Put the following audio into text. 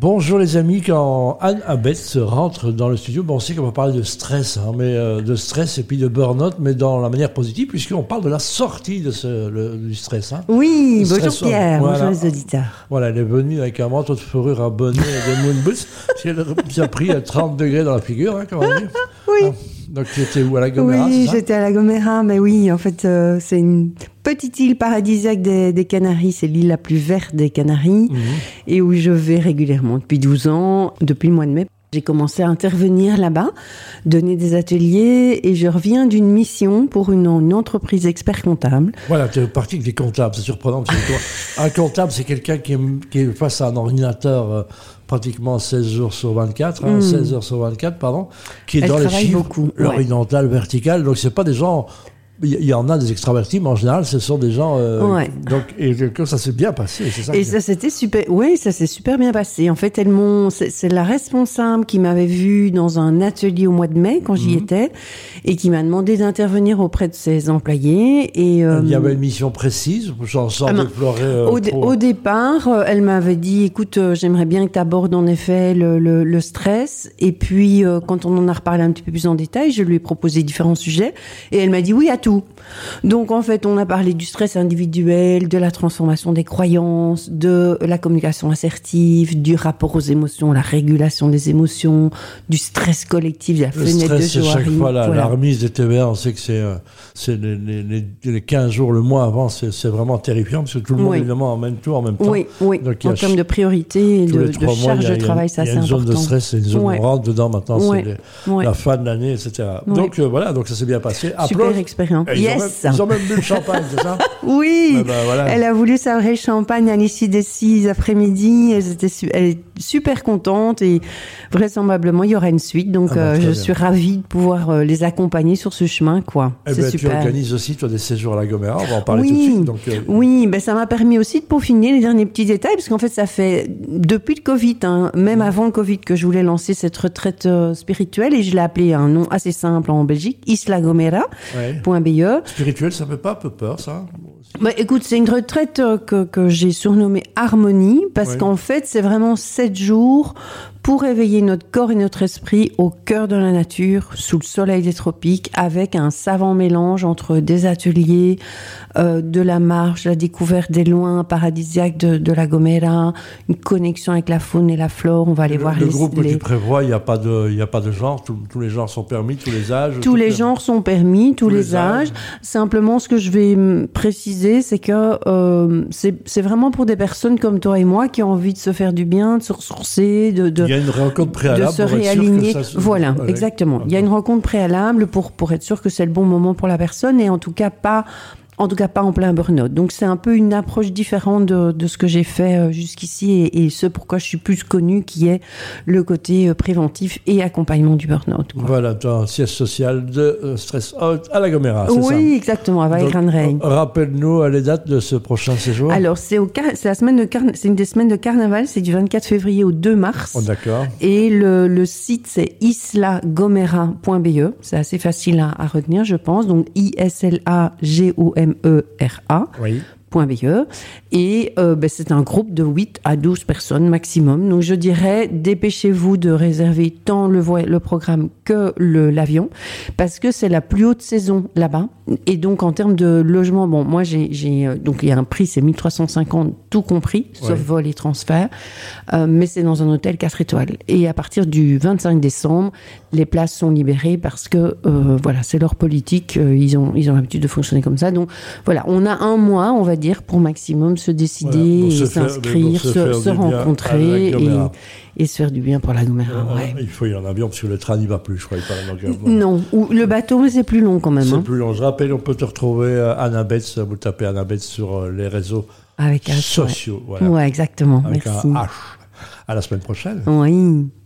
Bonjour les amis, quand Anne Abetz rentre dans le studio, bon, on sait qu'on va parler de stress, hein, mais euh, de stress et puis de burn-out, mais dans la manière positive, puisqu'on parle de la sortie de ce, le- du stress. Hein. Oui, bonjour Pierre, voilà. bonjour les auditeurs. Voilà, elle est venue avec un manteau de fourrure à bonnet et des moon boots, qu'elle a pris à 30 degrés dans la figure, hein, dire. Oui. Ah, donc tu étais où à la Gomera, oui, j'étais à la Gomera, mais oui, en fait, euh, c'est une petite île paradisiaque des, des Canaries. C'est l'île la plus verte des Canaries Mhm. et où je vais régulièrement depuis 12 ans, depuis le mois de mai. J'ai commencé à intervenir là-bas, donner des ateliers et je reviens d'une mission pour une, une entreprise expert comptable. Voilà, tu es parti avec des comptables, c'est surprenant. parce que toi, un comptable, c'est quelqu'un qui qui est face à un ordinateur euh, pratiquement 16 jours sur 24, hein, Mm. 16 heures sur 24, pardon, qui est Elle dans les chiffres, beaucoup, ouais. l'horizontal, vertical. Donc, c'est pas des gens. Il y- en a des extravertis, mais en général, ce sont des gens. euh, Ouais. Donc, et que ça s'est bien passé, c'est ça. Et que- ça s'était super, oui, ça s'est super bien passé. En fait, elles m'ont, c'est la responsable qui m'avait vue dans un atelier au mois de mai quand Mhm. j'y étais et qui m'a demandé d'intervenir auprès de ses employés. Et euh, Il y avait une mission précise, sans, sans Ah non. déplorer. euh, au, dé- trop. au départ, euh, elle m'avait dit, écoute, euh, j'aimerais bien que tu abordes en effet le, le- le stress. Et puis, euh, quand on en a reparlé un petit peu plus en détail, je lui ai proposé différents sujets et elle m'a dit oui à tout. Donc, en fait, on a parlé du stress individuel, de la transformation des croyances, de la communication assertive, du rapport aux émotions, la régulation des émotions, du stress collectif, de la Le fenêtre stress, de c'est chaque fois la, Voilà. la remise des TVA. On sait que c'est euh, c'est les, les, les- les 15 jours, le mois avant, c'est c'est vraiment terrifiant parce que tout le monde, Oui. évidemment, emmène tout en même temps. Oui, oui. Donc, il y en termes de priorité et de, de mois, charge il y a- de il y travail, ça il y a c'est une zone important. de stress, c'est une zone Ouais. où on rentre dedans maintenant, Ouais. c'est Ouais. la fin de l'année, etc. Donc euh, voilà, donc ça s'est bien passé. Super Applause. Expérience. Et ils, ont même, Yes. ils ont même bu le champagne, c'est ça Oui. Eh ben, voilà. Elle a voulu sa vraie champagne à l'issue des six après-midi. Elle, était su- elle est super contente et vraisemblablement il y aura une suite. Donc Ah bah, euh, je suis ravie de pouvoir euh, les accompagner sur ce chemin, quoi. Eh C'est ben, tu super. organises aussi, toi, des séjours à la Gomera, on va en parler Oui. tout de suite. Donc, euh, Oui, ben ça m'a permis aussi de peaufiner les derniers petits détails, parce qu'en fait, ça fait depuis le Covid, hein, Mm. même avant le Covid, que je voulais lancer cette retraite spirituelle, et je l'ai appelée un nom assez simple en Belgique, Isla Gomera. ouais. Spirituel, ça fait pas un peu peur, ça Bah, écoute, c'est une retraite euh, que, que j'ai surnommée Harmonie, parce Ouais. qu'en fait, c'est vraiment sept jours pour éveiller notre corps et notre esprit au cœur de la nature, sous le soleil des tropiques, avec un savant mélange entre des ateliers, euh, de la marche, la découverte des loins paradisiaques de, de la Gomera, une connexion avec la faune et la flore. On va aller Le, voir le les, groupe que les- tu prévois, il n'y a, pas de- y a pas de genre, tous- tous les genres sont permis, tous les âges Tous les genres sont permis, tous, les, âges. Simplement, ce que je vais préciser, c'est que euh, c'est vraiment pour des personnes comme toi et moi qui ont envie de se faire du bien, de se ressourcer, de, de, une rencontre de se pour être sûr que réaligner. ça se- Voilà, exactement. Il y a une rencontre préalable pour, pour être sûr que c'est le bon moment pour la personne et en tout cas pas. En tout cas, pas en plein burn-out. Donc, c'est un peu une approche différente de, de ce que j'ai fait euh, jusqu'ici et, et ce pourquoi je suis plus connue, qui est le côté euh, préventif et accompagnement du burn-out. Voilà, tu as un siège social de euh, Stress Out à la Gomera, c'est ça? oui, exactement, avec Donc, Gran Rey. euh, Rappelle-nous les dates de ce prochain séjour. Alors, c'est au car- c'est la semaine de c'est une des semaines de carnaval, c'est du 24 février au 2 mars. Oh, D'accord. Et le, le site, c'est islagomera.be. C'est assez facile à, à retenir, je pense. Donc, I-S-L-A-G-O-M-E-R-A. Oui. .be. Et euh, ben, c'est un groupe de 8 à 12 personnes maximum. Donc je dirais, dépêchez-vous de réserver tant le, le programme que l'avion, parce que c'est la plus haute saison là-bas. Et donc en termes de logement, bon, moi j'ai, euh, donc il y a un prix, c'est 1350 tout compris, sauf vol et transfert, Euh, mais c'est dans un hôtel 4 étoiles. Et à partir du 25 décembre, les places sont libérées parce que euh, voilà, c'est leur politique, ils ont ils ont l'habitude de fonctionner comme ça. Donc voilà, on a un mois, on va dire, pour maximum se décider Voilà, et s'inscrire, se rencontrer et, se faire du bien pour la Gomera. Euh, ouais. Il faut y aller en avion parce que le train n'y va plus, je crois. Non, ou le bateau, mais c'est plus long quand même. C'est hein, plus long. Je rappelle, on peut te retrouver euh, Anna Betts, vous tapez Anna Betts sur euh, les réseaux avec sociaux. Ouais. Voilà. ouais, exactement. Avec Merci. un H. À la semaine prochaine. Oui.